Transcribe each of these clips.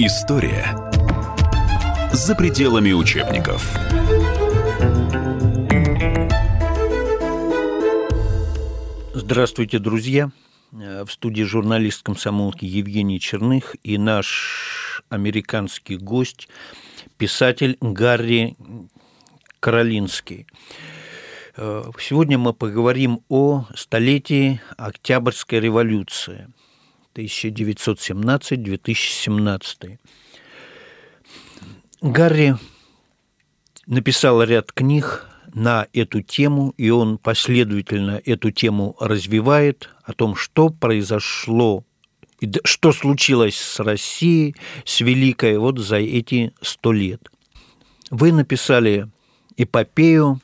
История за пределами учебников. Здравствуйте, друзья. В студии журналист комсомолки Евгений Черных и наш американский гость, писатель Гарри Каролинский. Сегодня мы поговорим о столетии Октябрьской революции 1917-2017. Гарри написал ряд книг на эту тему, и он последовательно эту тему развивает о том, что произошло что случилось с Россией, с Великой, вот за эти сто лет. Вы написали эпопею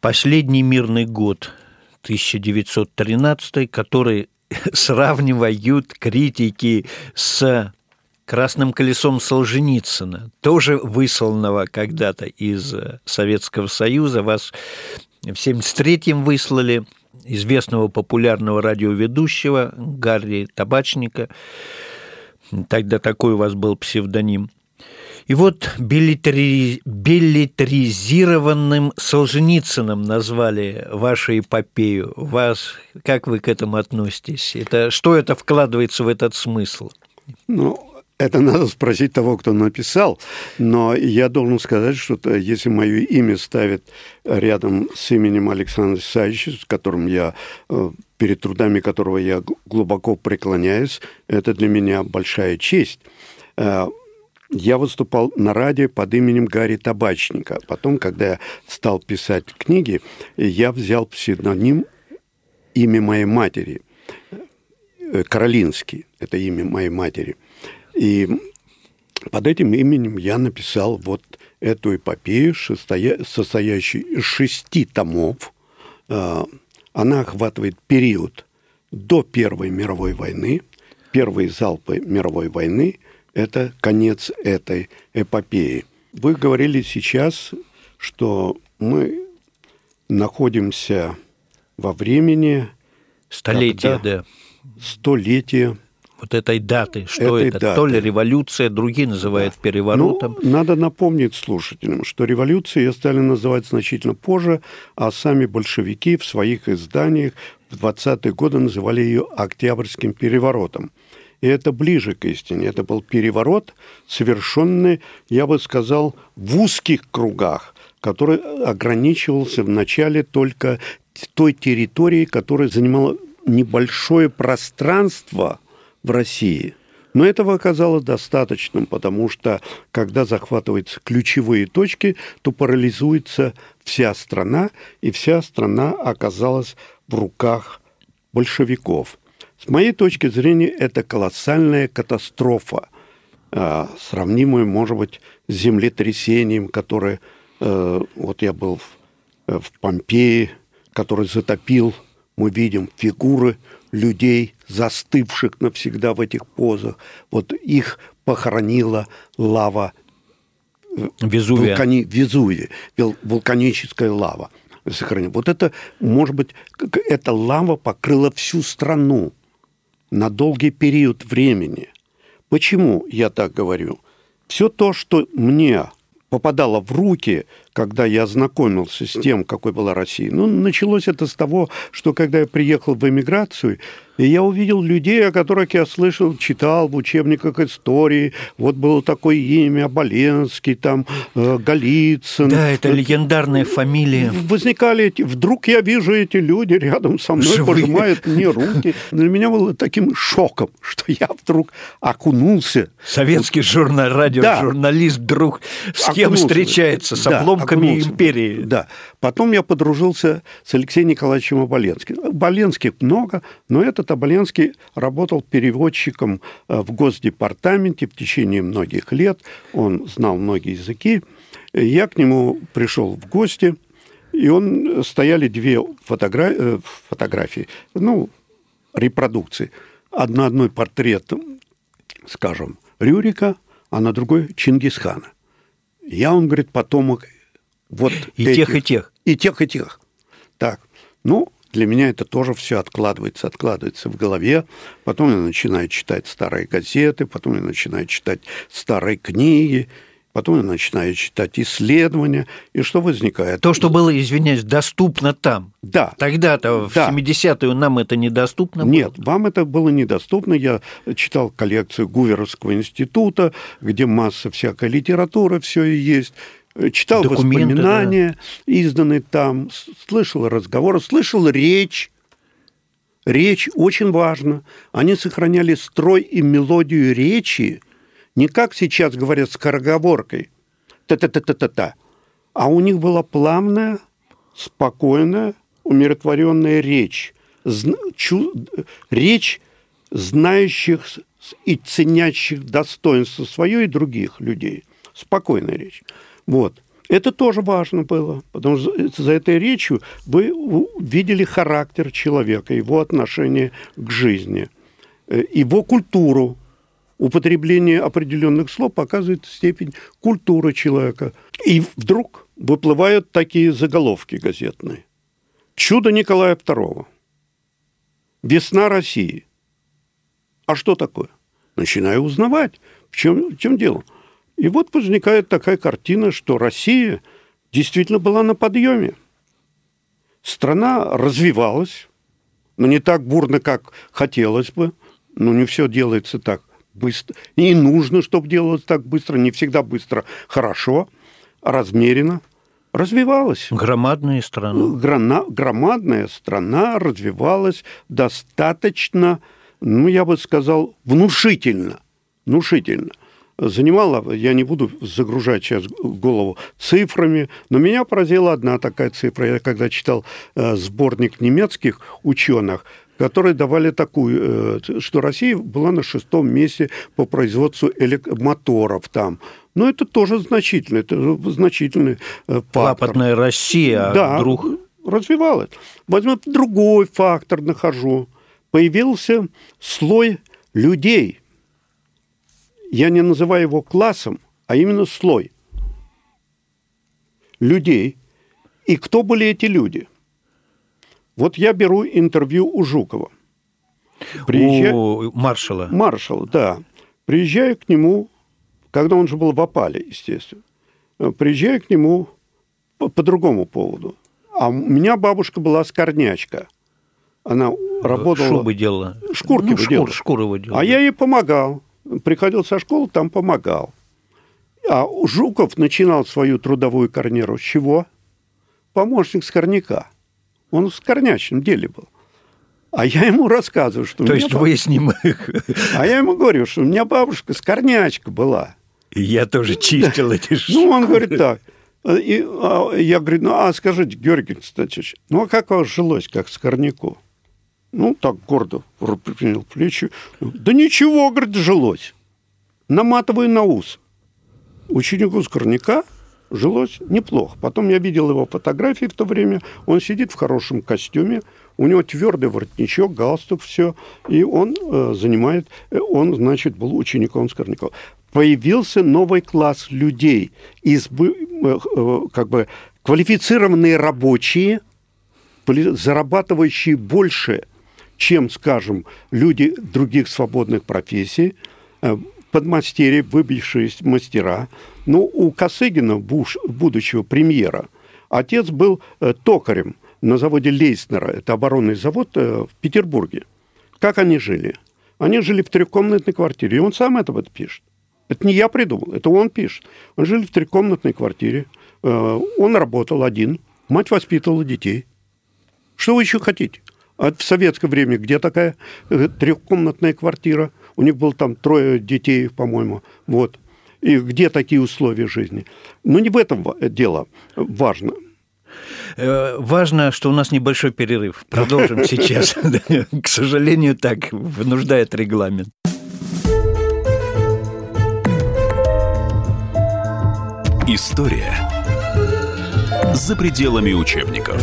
«Последний мирный год» 1913, который сравнивают критики с красным колесом Солженицына, тоже высланного когда-то из Советского Союза. Вас в 73-м выслали известного популярного радиоведущего Гарри Табачника. Тогда такой у вас был псевдоним. И вот билетри... билетризированным Солженицыным назвали вашу эпопею. Вас, как вы к этому относитесь? Это, что это вкладывается в этот смысл? Ну, это надо спросить того, кто написал, но я должен сказать, что если мое имя ставят рядом с именем Александра Исаевича, с которым я э, перед трудами которого я глубоко преклоняюсь, это для меня большая честь. Э, я выступал на радио под именем Гарри Табачника. Потом, когда я стал писать книги, я взял псевдоним имя моей матери. Э, Каролинский – это имя моей матери – и под этим именем я написал вот эту эпопею, состоящую из шести томов. А, она охватывает период до Первой мировой войны. Первые залпы мировой войны – это конец этой эпопеи. Вы говорили сейчас, что мы находимся во времени... Столетия, да. Столетия вот этой даты. Что этой это? Даты. То ли революция, другие называют да. переворотом. Ну, надо напомнить слушателям, что революцией стали называть значительно позже, а сами большевики в своих изданиях в 20-е годы называли ее Октябрьским переворотом. И это ближе к истине. Это был переворот, совершенный, я бы сказал, в узких кругах, который ограничивался вначале только той территорией, которая занимала небольшое пространство – в России. Но этого оказалось достаточным, потому что когда захватываются ключевые точки, то парализуется вся страна, и вся страна оказалась в руках большевиков. С моей точки зрения, это колоссальная катастрофа, а, сравнимая, может быть, с землетрясением, которое... Э, вот я был в, э, в Помпеи, который затопил, мы видим фигуры людей, застывших навсегда в этих позах. Вот их похоронила лава э, Везувия. Вулкани... Везувия, вулканическая лава. Вот это, может быть, эта лава покрыла всю страну на долгий период времени. Почему я так говорю? Все то, что мне попадало в руки, когда я ознакомился с тем, какой была Россия. Ну, началось это с того, что когда я приехал в эмиграцию, и я увидел людей, о которых я слышал, читал в учебниках истории. Вот было такое имя Боленский, там э, Голицын. Да, это легендарная фамилия. Возникали эти... Вдруг я вижу эти люди рядом со мной, Живые. пожимают мне руки. Для меня было таким шоком, что я вдруг окунулся. Советский журнал, радиожурналист, да. вдруг с кем встречается? С да, обломками окунулся. империи. Да. Потом я подружился с Алексеем Николаевичем Оболенским. Боленских много, но этот Оболенский работал переводчиком э, в Госдепартаменте в течение многих лет. Он знал многие языки. Я к нему пришел в гости, и он стояли две фотогра... Э, фотографии, ну, репродукции. Одна одной портрет, скажем, Рюрика, а на другой Чингисхана. Я, он говорит, потомок вот и этих, тех, и тех. И тех, и тех. Так, ну, Для меня это тоже все откладывается, откладывается в голове. Потом я начинаю читать старые газеты, потом я начинаю читать старые книги, потом я начинаю читать исследования, и что возникает? То, что было, извиняюсь, доступно там. Да. Тогда-то, в Да. 70-е, нам это недоступно было? Нет, вам это было недоступно. Я читал коллекцию Гуверовского института, где масса всякой литературы, все и есть. Читал Документы, воспоминания, изданные там, слышал разговоры, слышал речь. Речь очень важна. Они сохраняли строй и мелодию речи, не как сейчас говорят скороговоркой, та-та-та-та-та-та, а у них была плавная, спокойная, умиротворенная речь, Зн- чу- речь знающих и ценящих достоинство свое и других людей. Спокойная речь. Вот. Это тоже важно было, потому что за- этой речью вы видели характер человека, его отношение к жизни, э, его культуру. Употребление определенных слов показывает степень культуры человека. И вдруг выплывают такие заголовки газетные. Чудо Николая II. Весна России. А что такое? Начинаю узнавать, в чем, в чем дело. И вот возникает такая картина, что Россия действительно была на подъеме. Страна развивалась, но не так бурно, как хотелось бы. Но не все делается так быстро. И нужно, чтобы делалось так быстро. Не всегда быстро хорошо, а размеренно. Развивалась. Громадная страна. Грана- громадная страна развивалась достаточно, ну, я бы сказал, внушительно. Внушительно. Занимала, я не буду загружать сейчас голову цифрами, но меня поразила одна такая цифра. Я когда читал э, сборник немецких ученых, которые давали такую, э, что Россия была на шестом месте по производству моторов там. Но это тоже значительно, это значительный э, фактор. Лапотная Россия, Да, вдруг... развивалась. Возьмем другой фактор нахожу. Появился слой людей. Я не называю его классом, а именно слой людей. И кто были эти люди? Вот я беру интервью у Жукова. Приезжаю- У маршала. Маршал, да. Приезжаю к нему, когда он же был в опале, естественно. Э, Приезжаю к нему по, по другому поводу. А у меня бабушка была скорнячка. Она работала... Шубы делала. Шкурки ну, шкур, шкуры выделала. А я ей помогал. Приходил со школы, там помогал. А Жуков начинал свою трудовую карьеру с чего? Помощник скорняка. Он в скорнячном деле был. А я ему рассказываю, что у То есть ба- вы с ним... А я ему говорю, что у меня бабушка скорнячка была. Я тоже чистил эти Ну, он говорит так. И, а, я говорю, ну, а скажите, Георгий Константинович, ну, а как вам жилось, как скорняку? Ну, так гордо принял плечи. Да ничего, говорит, жилось. Наматываю на ус. Ученику скорняка жилось неплохо. Потом я видел его фотографии в то время. Он сидит в хорошем костюме, у него твердый воротничок, галстук, все. И он э, занимает, э, он, значит, был учеником Скорнякова. Появился новый класс людей, из, э, э, как бы квалифицированные рабочие, зарабатывающие больше, чем, скажем, люди других свободных профессий, э, подмастерья, выбившиеся мастера. Ну, у Косыгина, буш- будущего премьера, отец был э, токарем на заводе Лейснера, это оборонный завод э, в Петербурге. Как они жили? Они жили в трехкомнатной квартире, и он сам это вот пишет. Это не я придумал, это он пишет. Он жили в трехкомнатной квартире, он работал один, мать воспитывала детей. Что вы еще хотите? А в советское время где такая э, трехкомнатная квартира? У них было там трое детей, по-моему. Вот. И где такие условия жизни? Но не в этом дело важно. Э, Важно, что у нас небольшой перерыв. Продолжим сейчас. К сожалению, так вынуждает регламент. История за пределами учебников.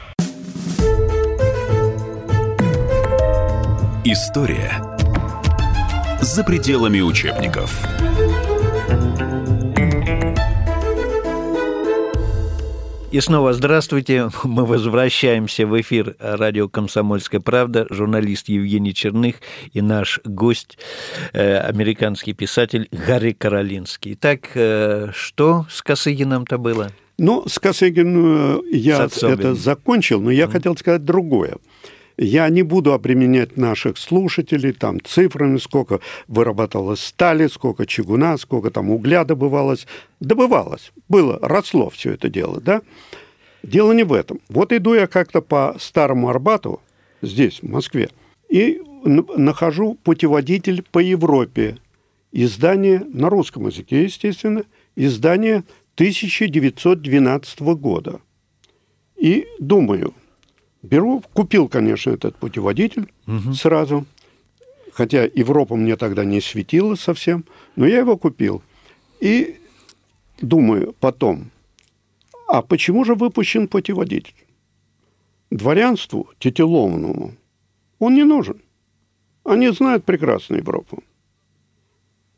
История за пределами учебников. И снова здравствуйте. Мы возвращаемся в эфир радио «Комсомольская правда». Журналист Евгений Черных и наш гость, э, американский писатель Гарри Каролинский. Так, э, что с Косыгином-то было? Ну, с Косыгином я это закончил, но я mm. хотел сказать другое. Я не буду обременять наших слушателей там цифрами, сколько вырабатывалось стали, сколько чугуна, сколько там угля добывалось. Добывалось, было, росло все это дело, да? Дело не в этом. Вот иду я как-то по Старому Арбату, здесь, в Москве, и нахожу путеводитель по Европе. Издание на русском языке, естественно, издание 1912 года. И думаю, Беру, купил, конечно, этот путеводитель угу. сразу, хотя Европа мне тогда не светила совсем, но я его купил. И думаю потом, а почему же выпущен путеводитель? Дворянству титулованному он не нужен. Они знают прекрасно Европу.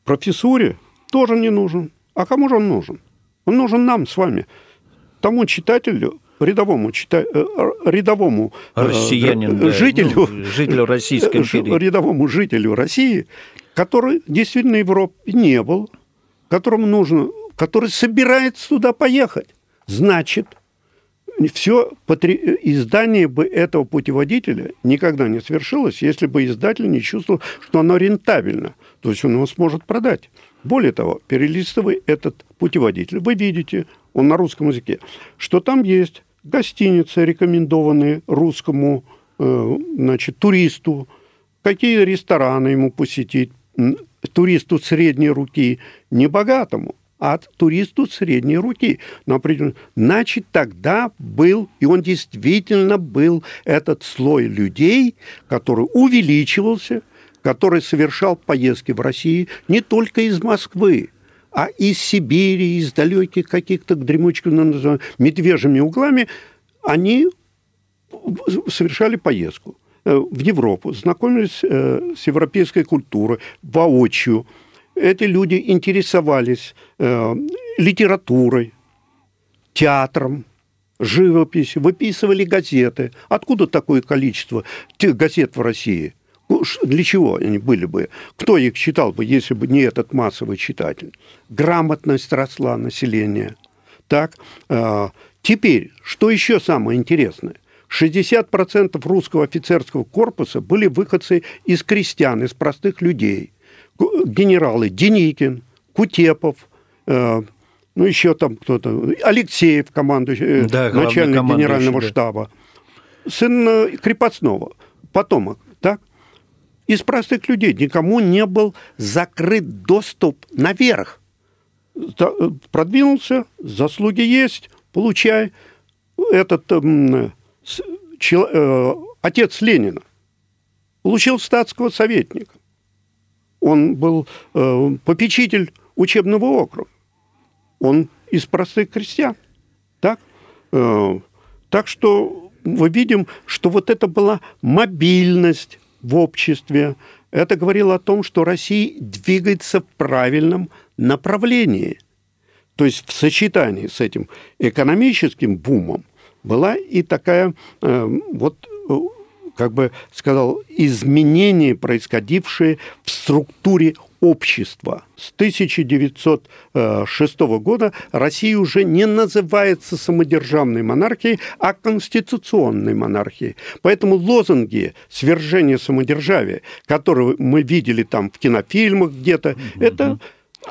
Профессуре тоже не нужен. А кому же он нужен? Он нужен нам с вами, тому читателю, рядовому, чита... Э, рядовому э, Россиянин, да. жителю, ну, жителю Российской империи. рядовому жителю России, который действительно в Европе не был, которому нужно, который собирается туда поехать. Значит, все потри... издание бы этого путеводителя никогда не свершилось, если бы издатель не чувствовал, что оно рентабельно. То есть он его сможет продать. Более того, перелистывая этот путеводитель, вы видите, он на русском языке, что там есть гостиницы, рекомендованные русскому э, значит, туристу, какие рестораны ему посетить, туристу средней руки, не богатому, а туристу средней руки. Значит, тогда был, и он действительно был, этот слой людей, который увеличивался, который совершал поездки в России не только из Москвы, а из Сибири, из далеких каких-то дремучих медвежьими углами, они совершали поездку э, в Европу, знакомились э, с европейской культурой воочию. Эти люди интересовались э, литературой, театром, живописью, выписывали газеты. Откуда такое количество газет в России – ну, для чего они были бы? Кто их читал бы, если бы не этот массовый читатель? Грамотность росла населения. Так, э, теперь, что еще самое интересное? 60% русского офицерского корпуса были выходцы из крестьян, из простых людей. Генералы Деникин, Кутепов, э, ну еще там кто-то, Алексеев, командующий, э, да, начальник генерального штаба, сын э, крепостного, потомок, так? Из простых людей. Никому не был закрыт доступ наверх. Продвинулся, заслуги есть, получай. Этот э, чел, э, отец Ленина получил статского советника. Он был э, попечитель учебного округа. Он из простых крестьян. Так? Э, так что мы видим, что вот это была мобильность в обществе. Это говорило о том, что Россия двигается в правильном направлении. То есть в сочетании с этим экономическим бумом была и такая э, вот э, как бы сказал, изменения, происходившие в структуре общества. С 1906 года Россия уже не называется самодержавной монархией, а конституционной монархией. Поэтому лозунги свержения самодержавия, которые мы видели там в кинофильмах где-то, угу. это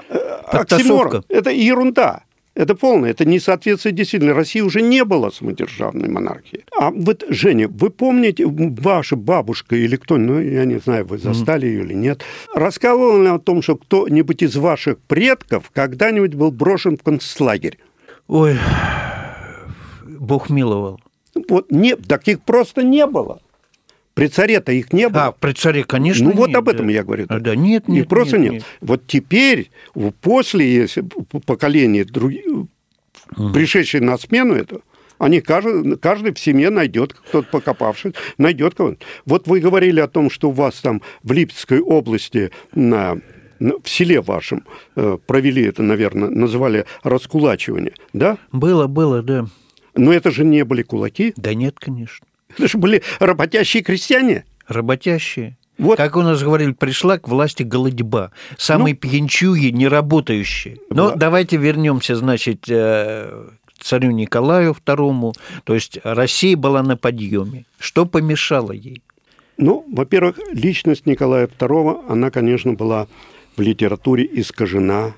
э, оксимор, это ерунда. Это полное, это не соответствует действительно. Россия уже не была самодержавной монархией. А вот, Женя, вы помните, ваша бабушка или кто, ну, я не знаю, вы застали mm. ее или нет, рассказывала о том, что кто-нибудь из ваших предков когда-нибудь был брошен в концлагерь? Ой, Бог миловал. Вот не, таких просто не было. При царе-то их не было. А, при царе, конечно, Ну, вот нет, об этом да. я говорю. А, да, нет, нет, Их просто нет, нет, нет. Вот теперь, после если поколения, друг- пришедшие на смену этого, они каждый, каждый в семье найдет, кто-то покопавшись, найдет кого-то. Вот вы говорили о том, что у вас там в Липецкой области на на- в селе вашем э, провели это, наверное, называли раскулачивание, да? Было, было, да. Но это же не были кулаки, Да нет, конечно. Это же были работящие крестьяне. Работящие. Вот. Как у нас говорили, пришла к власти голодьба. Самые пьянчуги, неработающие. Но Да. давайте вернемся, значит, э, к царю Николаю II. То есть Россия была на подъеме. Что помешало ей? Ну, во-первых, личность Николая II, она, конечно, была в литературе искажена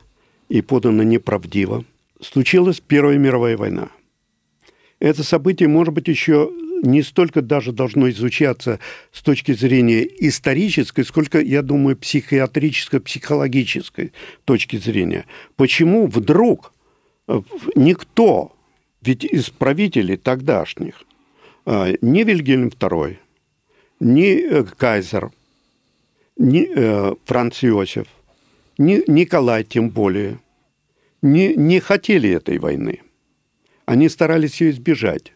и подана неправдиво. Случилась Первая мировая война. Это событие, может быть, еще не столько даже должно изучаться с точки зрения исторической, сколько, я думаю, психиатрической, психологической точки зрения. Почему вдруг э, никто, ведь из правителей тогдашних, э, ни Вильгельм II, ни э, Кайзер, ни Франц Иосиф, ни Николай тем более, не, не хотели этой войны. Они старались ее избежать.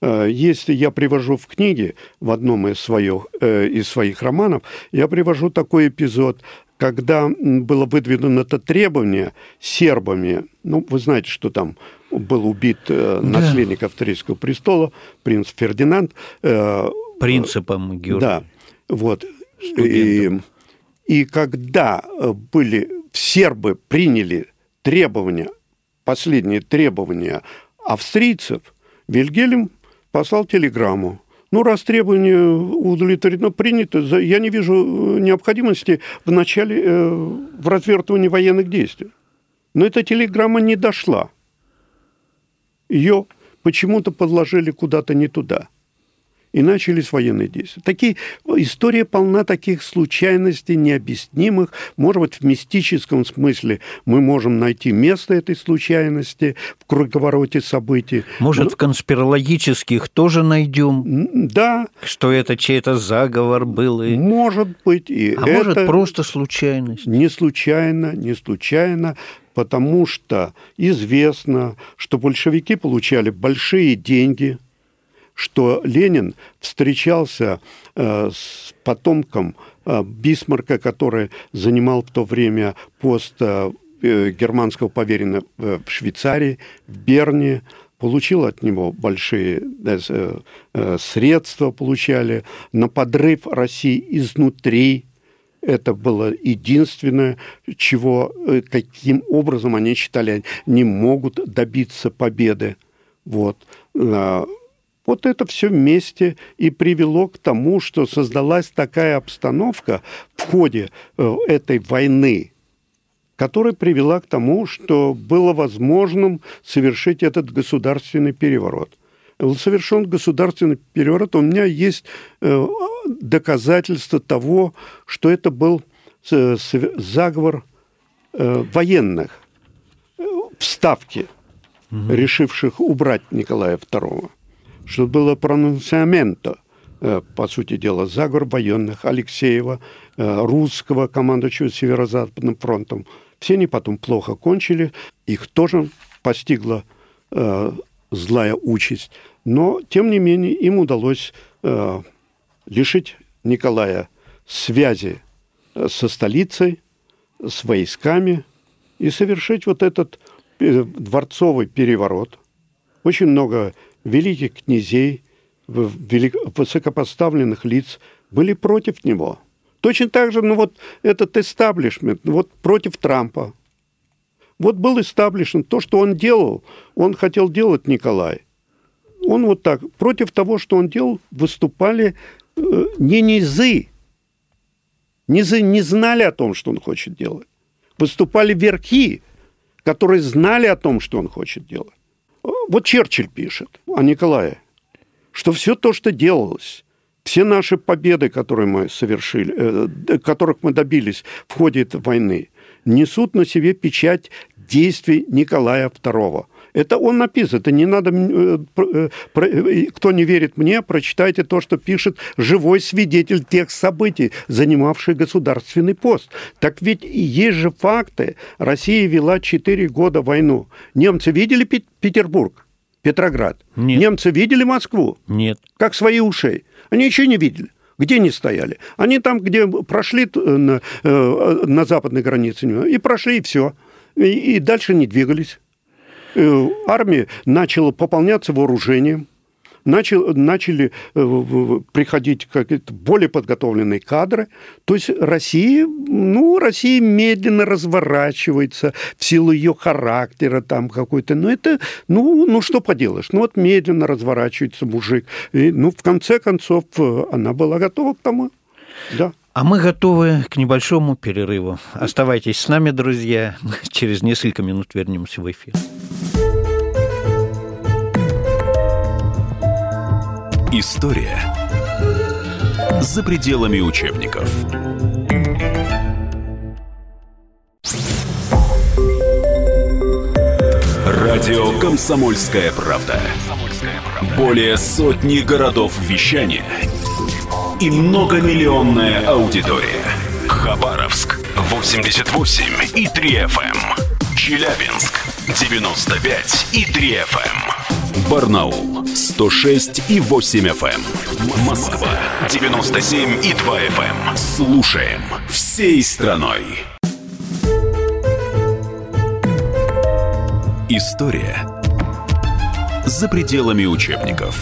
Э, Если я привожу в книге, в одном из своих, э, из своих романов, я привожу такой эпизод, когда было выдвинуто это требование сербами, ну, вы знаете, что там был убит э, Да. наследник австрийского престола, принц Фердинанд, э, Принципом Георгия. да, вот. И, и когда э, были сербы приняли требования, последние требования австрийцев, Вильгельм послал телеграмму. Ну, раз требование удовлетворено, принято, за- я не вижу э, необходимости в начале, э, в развертывании военных действий. Но эта телеграмма не дошла. Ее почему-то подложили куда-то не туда и начались военные действия. Такие, история полна таких случайностей необъяснимых. Может быть, в мистическом смысле мы можем найти место этой случайности в круговороте событий. Может, в конспирологических тоже найдем, Да, что это чей-то заговор был. и- может быть, и А это может, просто случайность. не случайно, не случайно, потому что известно, что большевики получали большие деньги, что Ленин встречался э, с потомком э, Бисмарка, который занимал в то время пост э, германского поверенного в Швейцарии, в Берне, получил от него большие средства, получали на подрыв России изнутри. Это было единственное, чего, каким образом они считали, не могут добиться победы. Вот. А, Вот это все вместе и привело к тому, что создалась такая обстановка в ходе э, этой войны, которая привела к тому, что было возможным совершить этот государственный переворот. Был совершен государственный переворот. У меня есть э, доказательства того, что это был э, заговор э, военных э, в Ставке, решивших убрать Николая II. Что было пронунциаменто, э, по сути дела, заговор военных Алексеева, э, русского командующего Северо-Западным фронтом. Все они потом плохо кончили, их тоже постигла э, злая участь. Но, тем не менее, им удалось лишить Николая связи со столицей, с войсками и совершить вот этот дворцовый переворот. Очень много великих князей, высокопоставленных лиц были против него. Точно так же, ну вот этот эстаблишмент, вот против Трампа. Вот был эстаблишмент, то, что он делал, он хотел делать Николай. Он вот так, против того, что он делал, выступали э, не низы. Низы не знали о том, что он хочет делать. Выступали верхи, которые знали о том, что он хочет делать. Вот Черчилль пишет о Николае, что все то, что делалось, все наши победы, которые мы совершили, э, которых мы добились в ходе этой войны, несут на себе печать действий Николая II. Это он написан, это не надо... Э, э, кто не верит мне, прочитайте то, что пишет живой свидетель тех событий, занимавший государственный пост. Так ведь есть же факты. Россия вела 4 года войну. Немцы видели Петербург, Петроград? Нет. Немцы видели Москву? Нет. Как свои ушей. Они еще не видели. Где они стояли? Они там, где прошли на, на западной границе, и прошли, и все. И, и дальше не двигались. Э, армия начала пополняться вооружением, начал, начали э, приходить какие-то более подготовленные кадры. То есть Россия, ну, Россия медленно разворачивается в силу ее характера там какой-то. Но это, ну, ну что поделаешь, ну вот медленно разворачивается мужик. И, ну, в конце концов, э, она была готова к тому. Да. А мы готовы к небольшому перерыву. Оставайтесь с нами, друзья. Через несколько минут вернемся в эфир. История за пределами учебников. Радио Комсомольская правда". Более сотни городов вещания и многомиллионная аудитория. Хабаровск 88 и 3 FM. Челябинск 95 и 3 FM. Барнаул 106 и 8 FM. Москва 97 и 2 FM. Слушаем всей страной. История за пределами учебников.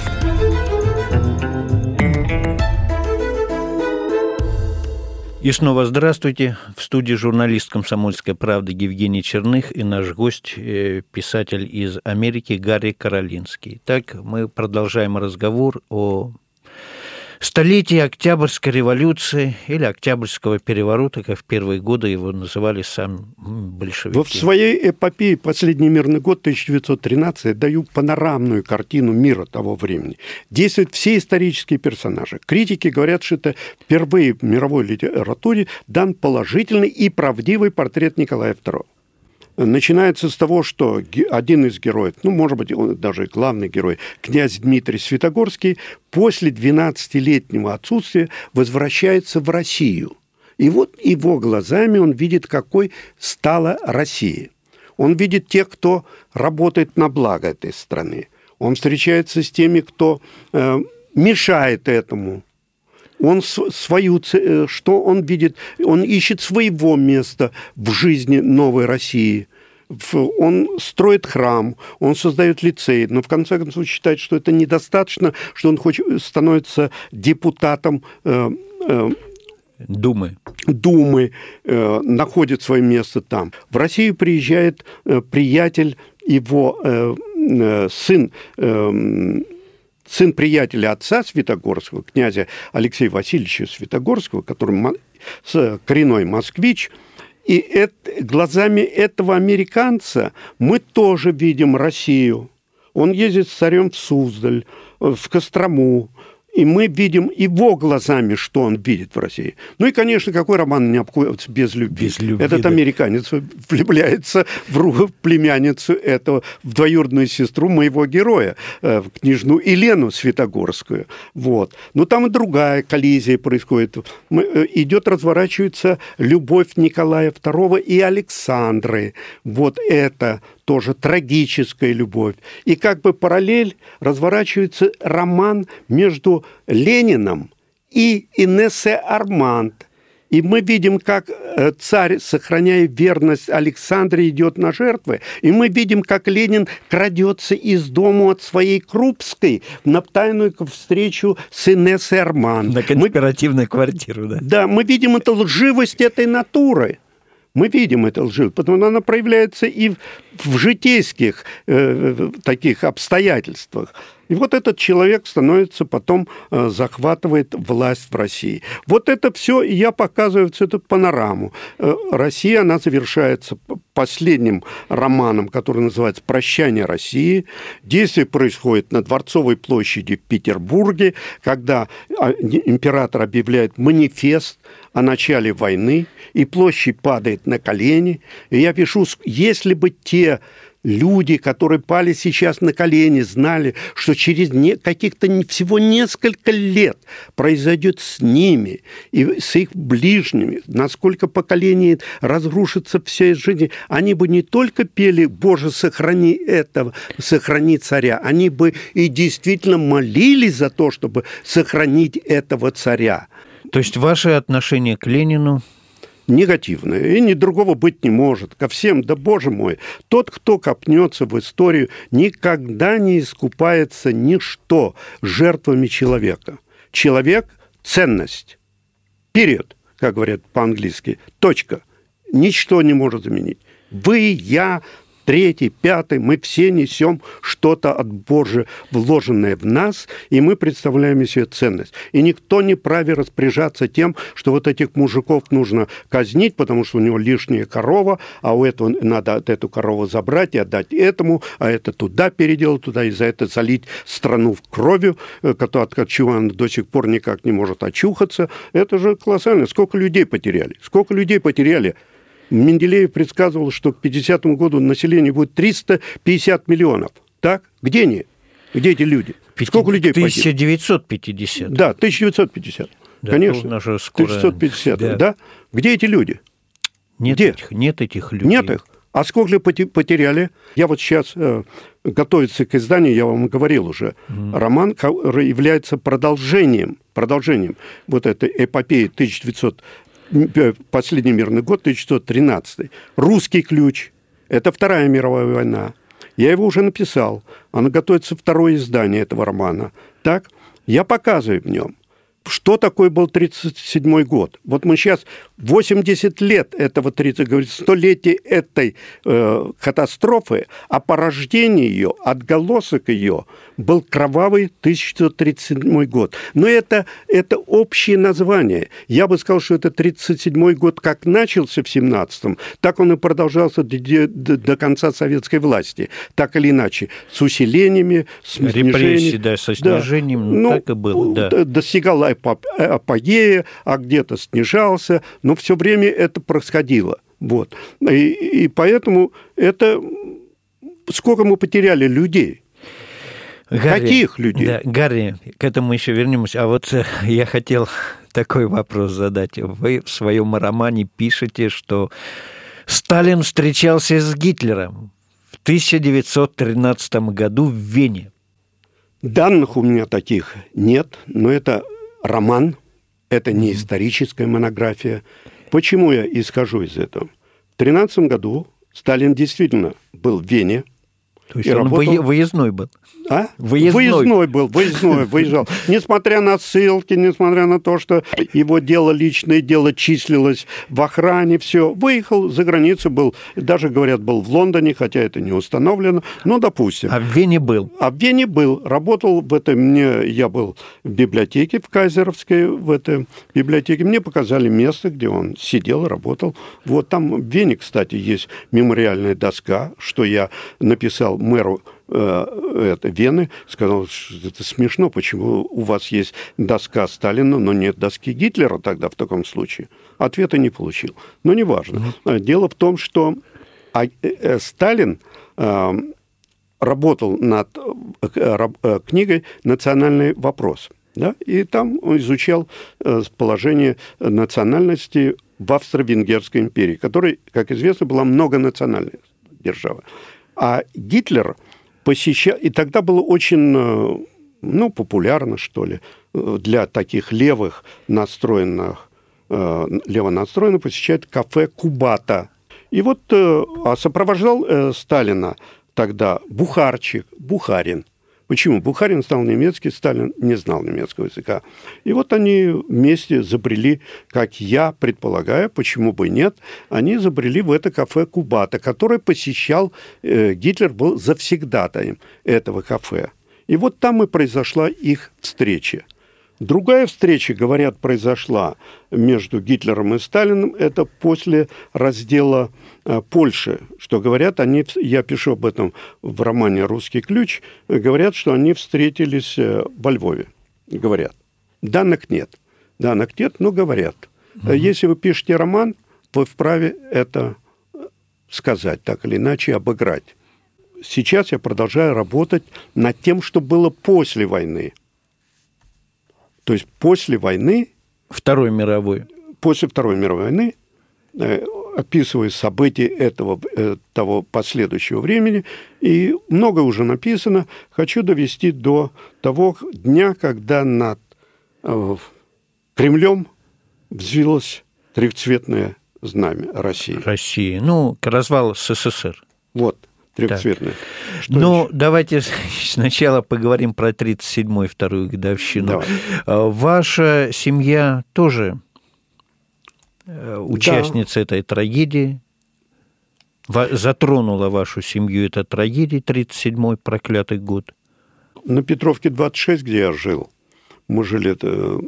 И снова здравствуйте. В студии журналист «Комсомольской правды» Евгений Черных и наш гость, э, писатель из Америки Гарри Каролинский. Так, мы продолжаем разговор о столетие Октябрьской революции или Октябрьского переворота, как в первые годы его называли сами большевики. В своей эпопее «Последний мирный год» 1913 я даю панорамную картину мира того времени. Действуют все исторические персонажи. Критики говорят, что это впервые в мировой литературе дан положительный и правдивый портрет Николая II начинается с того, что один из героев, ну, может быть, он даже главный герой, князь Дмитрий Святогорский, после 12-летнего отсутствия возвращается в Россию. И вот его глазами он видит, какой стала Россия. Он видит тех, кто работает на благо этой страны. Он встречается с теми, кто э, мешает этому он свою, э, что он видит, он ищет своего места в жизни новой России. Он строит храм, он создает лицей, но в конце концов считает, что это недостаточно, что он хочет, становится депутатом э, э, Думы. Думы, э, находит свое место там. В Россию приезжает э, приятель, его э, э, сын э, сын приятеля отца Святогорского, князя Алексея Васильевича Святогорского, который коренной москвич, и это, глазами этого американца мы тоже видим Россию. Он ездит с царем в Суздаль, в Кострому, и мы видим его глазами, что он видит в России. Ну и, конечно, какой роман не обходится без любви? Без любви Этот да. американец влюбляется в племянницу этого, в двоюродную сестру моего героя, э, в княжну Елену Светогорскую. Вот. Но там и другая коллизия происходит. Э, идет, разворачивается любовь Николая II и Александры. Вот это тоже трагическая любовь. И как бы параллель разворачивается роман между Лениным и Инессе Арманд. И мы видим, как э, царь, сохраняя верность Александре, идет на жертвы. И мы видим, как Ленин крадется из дома от своей Крупской на тайную встречу с Инессой Арман. На конспиративную мы... квартиру, да? Да, мы видим эту лживость этой натуры. Мы видим это лживость, потому что она проявляется и в, в житейских э, таких обстоятельствах. И вот этот человек становится потом, э, захватывает власть в России. Вот это все, я показываю всю эту панораму. Э, Россия, она завершается последним романом, который называется «Прощание России». Действие происходит на Дворцовой площади в Петербурге, когда а, император объявляет манифест о начале войны, и площадь падает на колени. И я пишу, если бы те люди, которые пали сейчас на колени, знали, что через не, каких-то всего несколько лет произойдет с ними и с их ближними, насколько поколений разрушится вся их жизнь, они бы не только пели «Боже, сохрани этого, сохрани царя», они бы и действительно молились за то, чтобы сохранить этого царя. То есть ваше отношение к Ленину негативное, и ни другого быть не может. Ко всем, да боже мой, тот, кто копнется в историю, никогда не искупается ничто жертвами человека. Человек – ценность. Период, как говорят по-английски. Точка. Ничто не может заменить. Вы, я, третий, пятый, мы все несем что-то от Божия, вложенное в нас, и мы представляем себе ценность. И никто не праве распоряжаться тем, что вот этих мужиков нужно казнить, потому что у него лишняя корова, а у этого надо эту корову забрать и отдать этому, а это туда переделать, туда, и за это залить страну в кровью, э, от чего она до сих пор никак не может очухаться. Это же колоссально. Сколько людей потеряли? Сколько людей потеряли? Менделеев предсказывал, что к 50 году население будет 350 миллионов. Так? Где они? Где эти люди? Сколько людей 1950. Да, 1950. Да, Конечно. Наша скоро... 1950. Да. да. Где эти люди? Нет, Где? Этих, нет этих людей. Нет их. А сколько потеряли? Я вот сейчас э, готовится к изданию, я вам говорил уже. Mm. Роман является продолжением, продолжением вот этой эпопеи 1900 последний мирный год, 1913. «Русский ключ». Это Вторая мировая война. Я его уже написал. Оно готовится второе издание этого романа. Так, я показываю в нем что такое был 1937 год. Вот мы сейчас 80 лет этого 30, говорит, столетие этой э, катастрофы, а порождение ее, отголосок ее был кровавый 1937 год. Но это, это общее название. Я бы сказал, что это 1937 год как начался в 17-м, так он и продолжался до, до, до конца советской власти. Так или иначе, с усилениями, с Репрессии, да, со снижением, да. ну, так и было, да. Достигал апогея, а где-то снижался, но все время это происходило. Вот. И, и поэтому это... Сколько мы потеряли людей? Гарри, Каких людей? Да, Гарри, к этому еще вернемся. А вот э, я хотел такой вопрос задать. Вы в своем романе пишете, что Сталин встречался с Гитлером в 1913 году в Вене. Данных у меня таких нет, но это роман, это не историческая монография. Почему я исхожу из этого? В 13 году Сталин действительно был в Вене. То есть он работал... выездной был? А? Выездной. выездной был, выездной, выезжал. Несмотря на ссылки, несмотря на то, что его дело личное, дело числилось в охране, все, выехал за границу, был, даже, говорят, был в Лондоне, хотя это не установлено, но допустим. А в Вене был? А в Вене был, работал в этом, мне, я был в библиотеке в Кайзеровской, в этой библиотеке, мне показали место, где он сидел, работал. Вот там в Вене, кстати, есть мемориальная доска, что я написал мэру Э, это, Вены, сказал, что это смешно, почему у вас есть доска Сталина, но нет доски Гитлера тогда в таком случае. Ответа не получил. Но неважно. Mm-hmm. Дело в том, что а, э, Сталин работал над книгой «Национальный вопрос». Да? И там он изучал положение национальности в Австро-Венгерской империи, которая, как известно, была многонациональная держава. А Гитлер посещал... И тогда было очень, э, ну, популярно, что ли, э, для таких левых настроенных, э, лево настроенных посещать кафе «Кубата». И вот а сопровождал Сталина тогда Бухарчик, Бухарин – Почему? Бухарин знал немецкий, Сталин не знал немецкого языка. И вот они вместе забрели, как я предполагаю, почему бы нет, они забрели в это кафе Кубата, которое посещал э, Гитлер, был завсегдатаем этого кафе. И вот там и произошла их встреча. Другая встреча, говорят, произошла между Гитлером и Сталиным. Это после раздела э, Польши, что говорят, они, я пишу об этом в романе «Русский ключ», говорят, что они встретились э, во Львове. Говорят. Данных нет. Данных нет, но говорят. Угу. Если вы пишете роман, вы вправе это сказать, так или иначе обыграть. сейчас я продолжаю работать над тем, что было после войны. То есть после войны... Второй мировой. После Второй мировой войны, э, описывая события этого, э, того последующего времени, и много уже написано, хочу довести до того дня, когда над э, Кремлем взвилось трехцветное знамя России. России. Ну, развал СССР. Вот, трехцветное. Ну, давайте сначала поговорим про 37-ю вторую годовщину. Давай. А, ваша семья тоже э, участница да. этой трагедии. Затронула вашу семью эта трагедия, 37-й проклятый год. На Петровке 26, где я жил, мы жили это в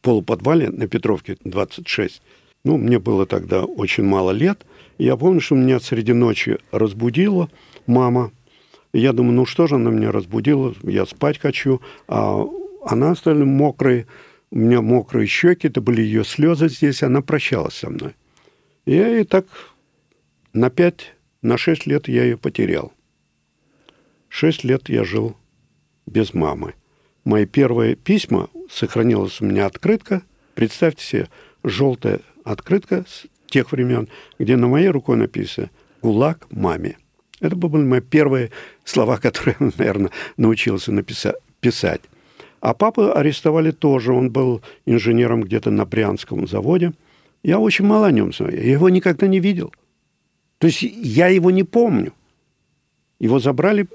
полуподвале на Петровке 26. Ну, мне было тогда очень мало лет – я помню, что меня среди ночи разбудила мама. Я думаю, ну что же она меня разбудила, я спать хочу. А она стала мокрой, у меня мокрые щеки, это были ее слезы здесь, она прощалась со мной. Я и так на пять, на шесть лет я ее потерял. Шесть лет я жил без мамы. Мои первые письма сохранилась у меня открытка. Представьте себе, желтая открытка тех времен, где на моей рукой написано «ГУЛАГ маме». Это были мои первые слова, которые я, наверное, научился написать, писать. А папу арестовали тоже. Он был инженером где-то на Брянском заводе. Я очень мало о нем знаю. Я его никогда не видел. То есть я его не помню. Его забрали,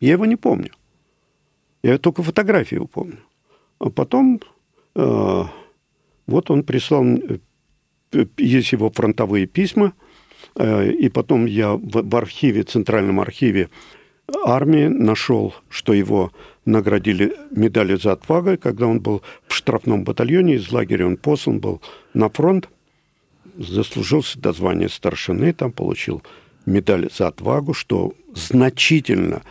я его не помню. Я только фотографии его помню. А потом э, вот он прислал есть его фронтовые письма, э, и потом я в архиве, Центральном архиве армии нашел, что его наградили медалью за отвагу, когда он был в штрафном батальоне, из лагеря он послан был на фронт, заслужился до звания старшины, там получил медаль за отвагу, что значительно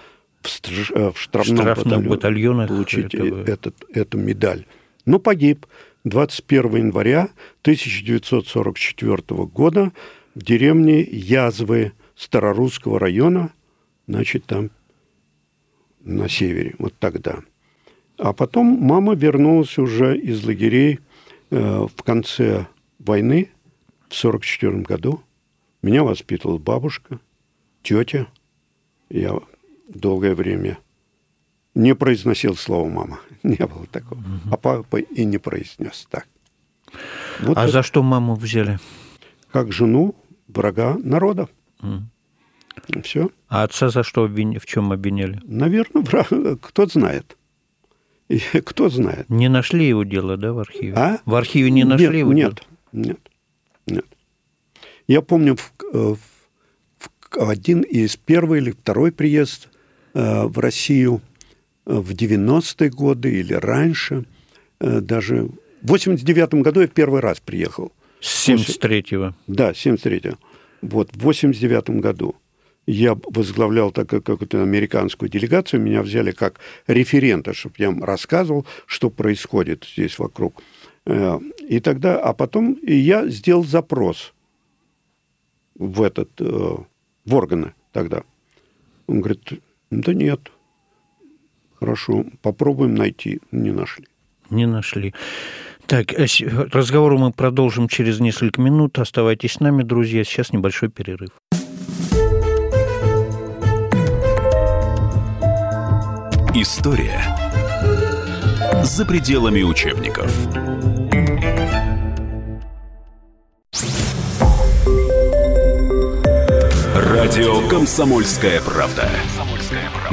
в, э, в штрафном батальоне получить этого... этот, эту медаль. Но погиб. 21 января 1944 года в деревне Язвы Старорусского района, значит, там на севере, вот тогда. А потом мама вернулась уже из лагерей э, в конце войны, в 1944 году. Меня воспитывала бабушка, тетя. Я долгое время не произносил слово «мама». Не было такого. Угу. А папа и не произнес так. Вот а это. за что маму взяли? Как жену врага народа. Угу. Все. А отца за что обвин... в чем обвиняли? Наверное, враг... кто знает. И кто знает. Не нашли его дело, да, в архиве? А? В архиве не нашли нет, его нет, дело? Нет, нет. Я помню, в, э, в, в один из первый или второй приезд э, в Россию – в 90-е годы или раньше. Э, даже в 89 году я в первый раз приехал. С 73-го? Да, 73-го. Вот, в 89 году я возглавлял так, какую-то американскую делегацию, меня взяли как референта, чтобы я им рассказывал, что происходит здесь вокруг. Э, и тогда, а потом я сделал запрос в этот, э, в органы тогда. Он говорит, да нет, Хорошо, попробуем найти. Не нашли. Не нашли. Так, э, разговор мы продолжим через несколько минут. Оставайтесь с нами, друзья. Сейчас небольшой перерыв. История за пределами учебников. Радио «Комсомольская правда».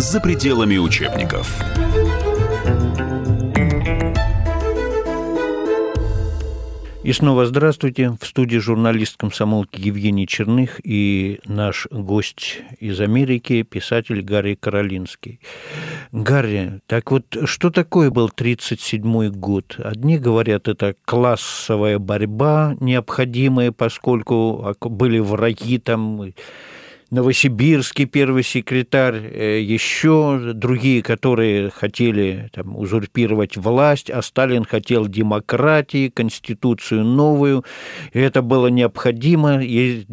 за пределами учебников. И снова здравствуйте. В студии журналист комсомолки Евгений Черных и наш гость из Америки, писатель Гарри Каролинский. Гарри, так вот, что такое был 1937 год? Одни говорят, это классовая борьба необходимая, поскольку были враги там, Новосибирский первый секретарь, э, еще другие, которые хотели там, узурпировать власть, а Сталин хотел демократии, конституцию новую. И это было необходимо. И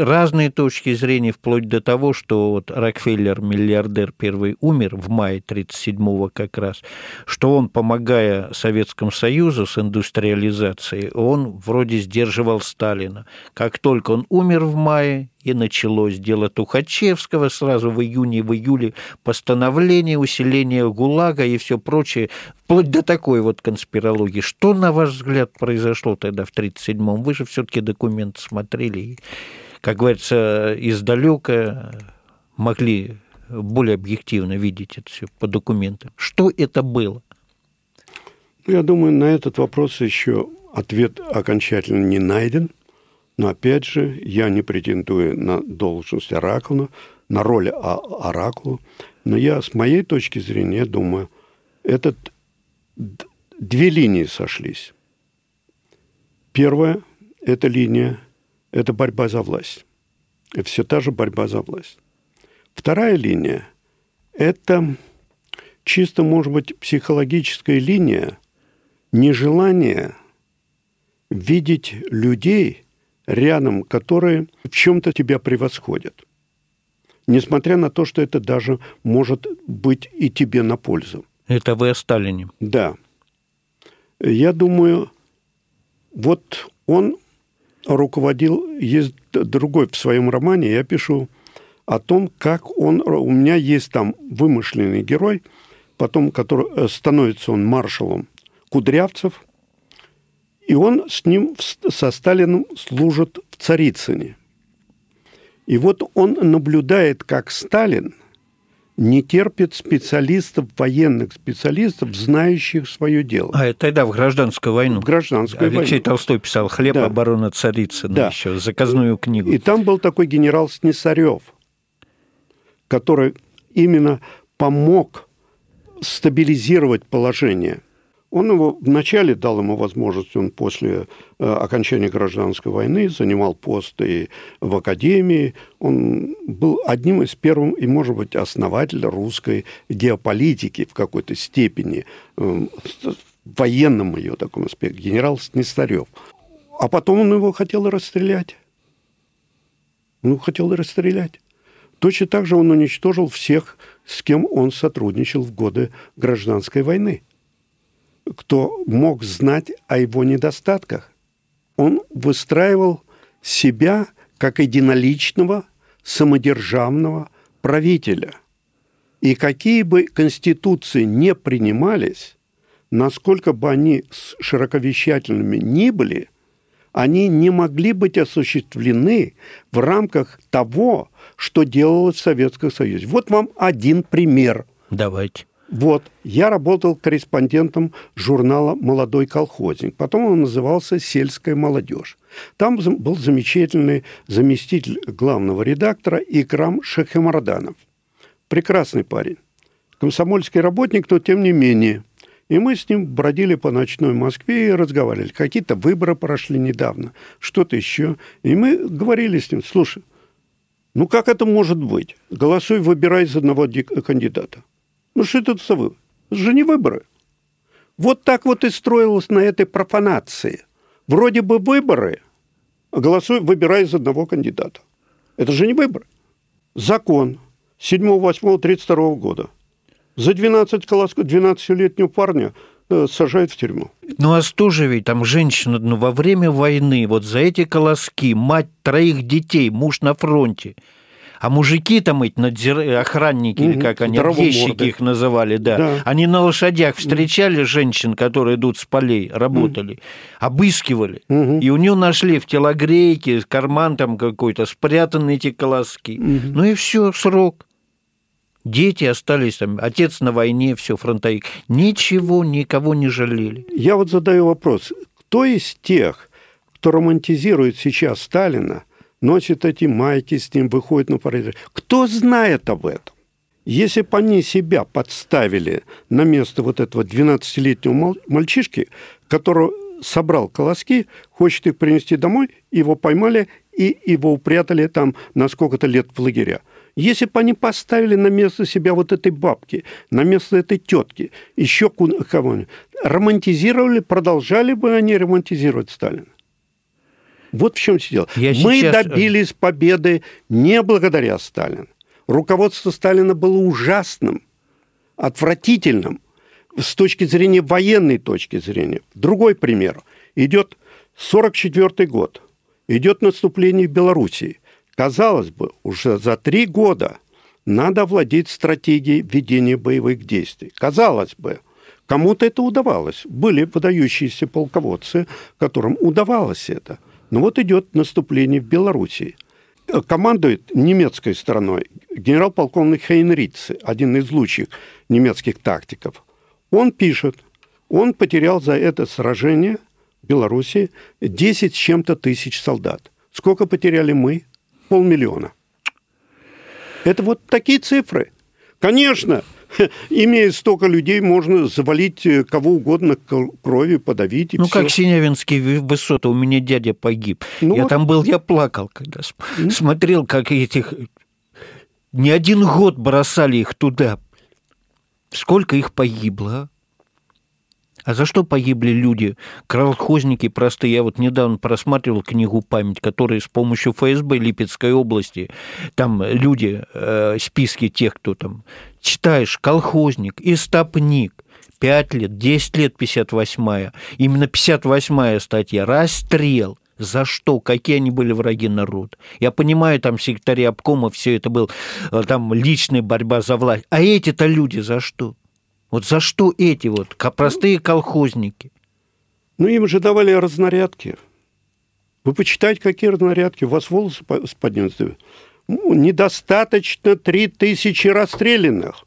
разные точки зрения, вплоть до того, что вот Рокфеллер, миллиардер первый, умер в мае 1937-го как раз, что он, помогая Советскому Союзу с индустриализацией, он вроде сдерживал Сталина. Как только он умер в мае, и началось дело Тухачевского, сразу в июне, в июле постановление, усиление ГУЛАГа и все прочее, вплоть до такой вот конспирологии. Что, на ваш взгляд, произошло тогда в 1937-м? Вы же все-таки документы смотрели, и, как говорится, издалека могли более объективно видеть это все по документам. Что это было? Ну, я думаю, на этот вопрос еще ответ окончательно не найден – но опять же, я не претендую на должность оракула, на роль оракула, но я с моей точки зрения думаю, этот две линии сошлись. Первая – это линия, это борьба за власть. Это все та же борьба за власть. Вторая линия – это чисто, может быть, психологическая линия нежелания видеть людей – рядом, которые в чем-то тебя превосходят. Несмотря на то, что это даже может быть и тебе на пользу. Это вы о Сталине. Да. Я думаю, вот он руководил, есть другой в своем романе, я пишу о том, как он, у меня есть там вымышленный герой, потом который э, становится он маршалом Кудрявцев – и он с ним, со Сталиным, служит в Царицыне. И вот он наблюдает, как Сталин не терпит специалистов, военных специалистов, знающих свое дело. А это тогда в гражданскую войну. В гражданскую Алексей войну. Толстой писал «Хлеб, да. оборона Царицына» да. еще, заказную книгу. И там был такой генерал Снесарев, который именно помог стабилизировать положение – он его вначале дал ему возможность, он после э, окончания гражданской войны занимал посты в академии. Он был одним из первых и, может быть, основатель русской геополитики в какой-то степени, э, в военном ее таком аспекте, генерал Снестарев. А потом он его хотел расстрелять. Его хотел расстрелять. Точно так же он уничтожил всех, с кем он сотрудничал в годы гражданской войны кто мог знать о его недостатках. Он выстраивал себя как единоличного, самодержавного правителя. И какие бы конституции не принимались, насколько бы они широковещательными ни были, они не могли быть осуществлены в рамках того, что делалось в Советском Союзе. Вот вам один пример. Давайте. Вот, я работал корреспондентом журнала «Молодой колхозник». Потом он назывался «Сельская молодежь». Там был замечательный заместитель главного редактора Икрам Шахемарданов. Прекрасный парень. Комсомольский работник, но тем не менее. И мы с ним бродили по ночной Москве и разговаривали. Какие-то выборы прошли недавно, что-то еще. И мы говорили с ним, слушай, ну как это может быть? Голосуй, выбирай из одного кандидата. Ну что это за выборы? Это же не выборы. Вот так вот и строилось на этой профанации. Вроде бы выборы, голосуй, выбирай из одного кандидата. Это же не выборы. Закон 7-8-32 года. За 12 колосков 12-летнего парня э, сажают в тюрьму. Ну а что же ведь там женщина ну, во время войны, вот за эти колоски, мать троих детей, муж на фронте – а мужики там эти надзир... охранники, угу. или как они, объездчики их называли, да, да, они на лошадях встречали женщин, которые идут с полей, работали, угу. обыскивали, угу. и у нее нашли в телогрейке карман там какой-то, спрятаны эти колоски. Угу. Ну и все, срок. Дети остались там, отец на войне, все, фронтовик. Ничего, никого не жалели. Я вот задаю вопрос. Кто из тех, кто романтизирует сейчас Сталина, носит эти майки с ним, выходит на парад. Кто знает об этом? Если бы они себя подставили на место вот этого 12-летнего мальчишки, который собрал колоски, хочет их принести домой, его поймали и его упрятали там на сколько-то лет в лагеря. Если бы они поставили на место себя вот этой бабки, на место этой тетки, еще кого-нибудь, романтизировали, продолжали бы они романтизировать Сталина. Вот в чем все дело. Я Мы сейчас... Э, добились победы не благодаря Сталину. Руководство Сталина было ужасным, отвратительным с точки зрения военной точки зрения. Другой пример. Идет 44 год. Идет наступление в Белоруссии. Казалось бы, уже за три года надо владеть стратегией ведения боевых действий. Казалось бы, кому-то это удавалось. Были выдающиеся полководцы, которым удавалось это – но вот идет наступление в Белоруссии. Командует немецкой стороной генерал-полковник Хейнрице, один из лучших немецких тактиков. Он пишет, он потерял за это сражение в Белоруссии 10 с чем-то тысяч солдат. Сколько потеряли мы? Полмиллиона. Это вот такие цифры. Конечно, имея столько людей, можно завалить э, кого угодно кровью, подавить. И ну, все. как Синявинские высоты. У меня дядя погиб. Ну, я вот. там был, я плакал, когда mm. смотрел, как этих... Не один год бросали их туда. Сколько их погибло, а? А за что погибли люди? Колхозники простые. Я вот недавно просматривал книгу «Память», которая с помощью ФСБ Липецкой области, там люди, э, списки тех, кто там... Читаешь, колхозник, истопник, 5 лет, 10 лет 58-я. Именно 58-я статья. Расстрел. За что? Какие они были враги народа? Я понимаю, там секретари обкома, все это был, э, там личная борьба за власть. А эти-то люди за что? Вот за что эти вот простые колхозники? Ну, им же давали разнарядки. Вы почитайте, какие разнарядки. У вас волосы поднятся. Ну, недостаточно три тысячи расстрелянных.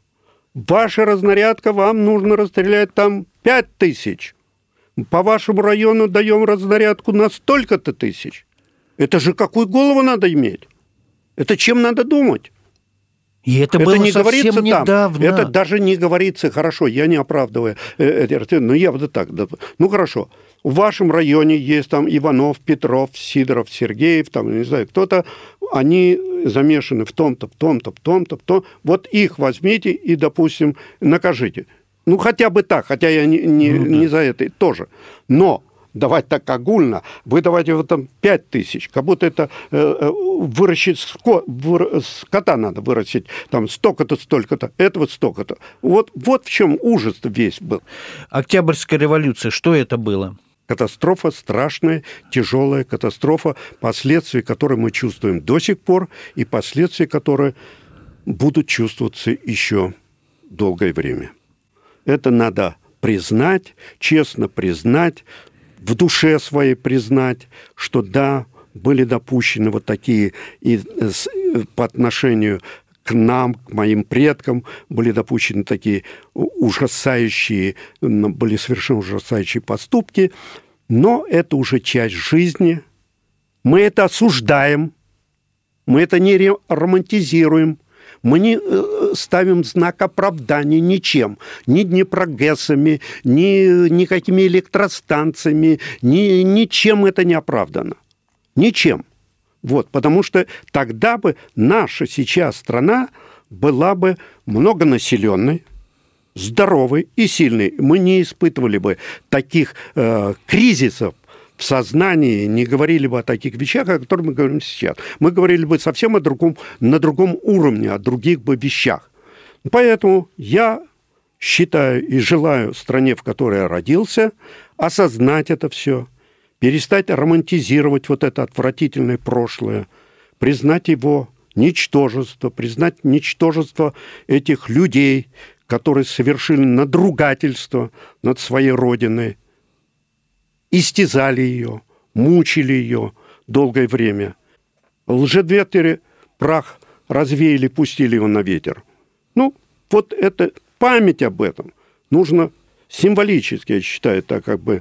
Ваша разнарядка, вам нужно расстрелять там пять тысяч. По вашему району даем разнарядку на столько-то тысяч. Это же какую голову надо иметь? Это чем надо думать? И это, это было не говорится там. недавно. Это даже не говорится, хорошо, я не оправдываю э, эти но я вот так. Ну хорошо, в вашем районе есть там Иванов, Петров, Сидоров, Сергеев, там, не знаю, кто-то, они замешаны в том-то, в том-то, в том-то, в том. Вот их возьмите и, допустим, накажите. Ну, хотя бы так, хотя я не, не, ну, да. не за это тоже. Но давать так огульно, вы давайте вот там 5 тысяч, как будто это э, э выращить ско, вы, скота надо вырастить, там столько-то, столько-то, этого столько-то. Вот, вот в чем ужас весь был. Октябрьская революция, что это было? Катастрофа страшная, тяжелая катастрофа, последствия которой мы чувствуем до сих пор, и последствия, которые будут чувствоваться еще долгое время. Это надо признать, честно признать, в душе своей признать, что да, были допущены вот такие и э, э, по отношению к нам, к моим предкам, были допущены такие ужасающие, были совершены ужасающие поступки, но это уже часть жизни. Мы это осуждаем, мы это не романтизируем, мы не э, ставим знак оправдания ничем, ни Днепрогэсами, ни никакими электростанциями, ни, ничем это не оправдано. Ничем. Вот, потому что тогда бы наша сейчас страна была бы многонаселенной, здоровой и сильной. Мы не испытывали бы таких э, кризисов в сознании не говорили бы о таких вещах, о которых мы говорим сейчас. Мы говорили бы совсем о другом, на другом уровне, о других бы вещах. Поэтому я считаю и желаю стране, в которой я родился, осознать это все, перестать романтизировать вот это отвратительное прошлое, признать его ничтожество, признать ничтожество этих людей, которые совершили надругательство над своей родиной – истязали ее, мучили ее долгое время. Лжедветери прах развеяли, пустили его на ветер. Ну, вот это память об этом нужно символически, я считаю, так как бы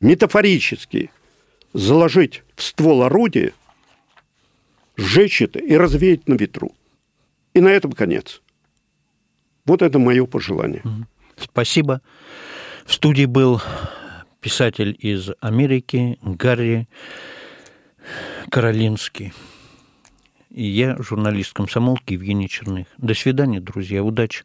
метафорически заложить в ствол орудия, сжечь это и развеять на ветру. И на этом конец. Вот это мое пожелание. Спасибо. В студии был писатель из Америки Гарри Каролинский. И я, журналист комсомолки Евгений Черных. До свидания, друзья. Удачи.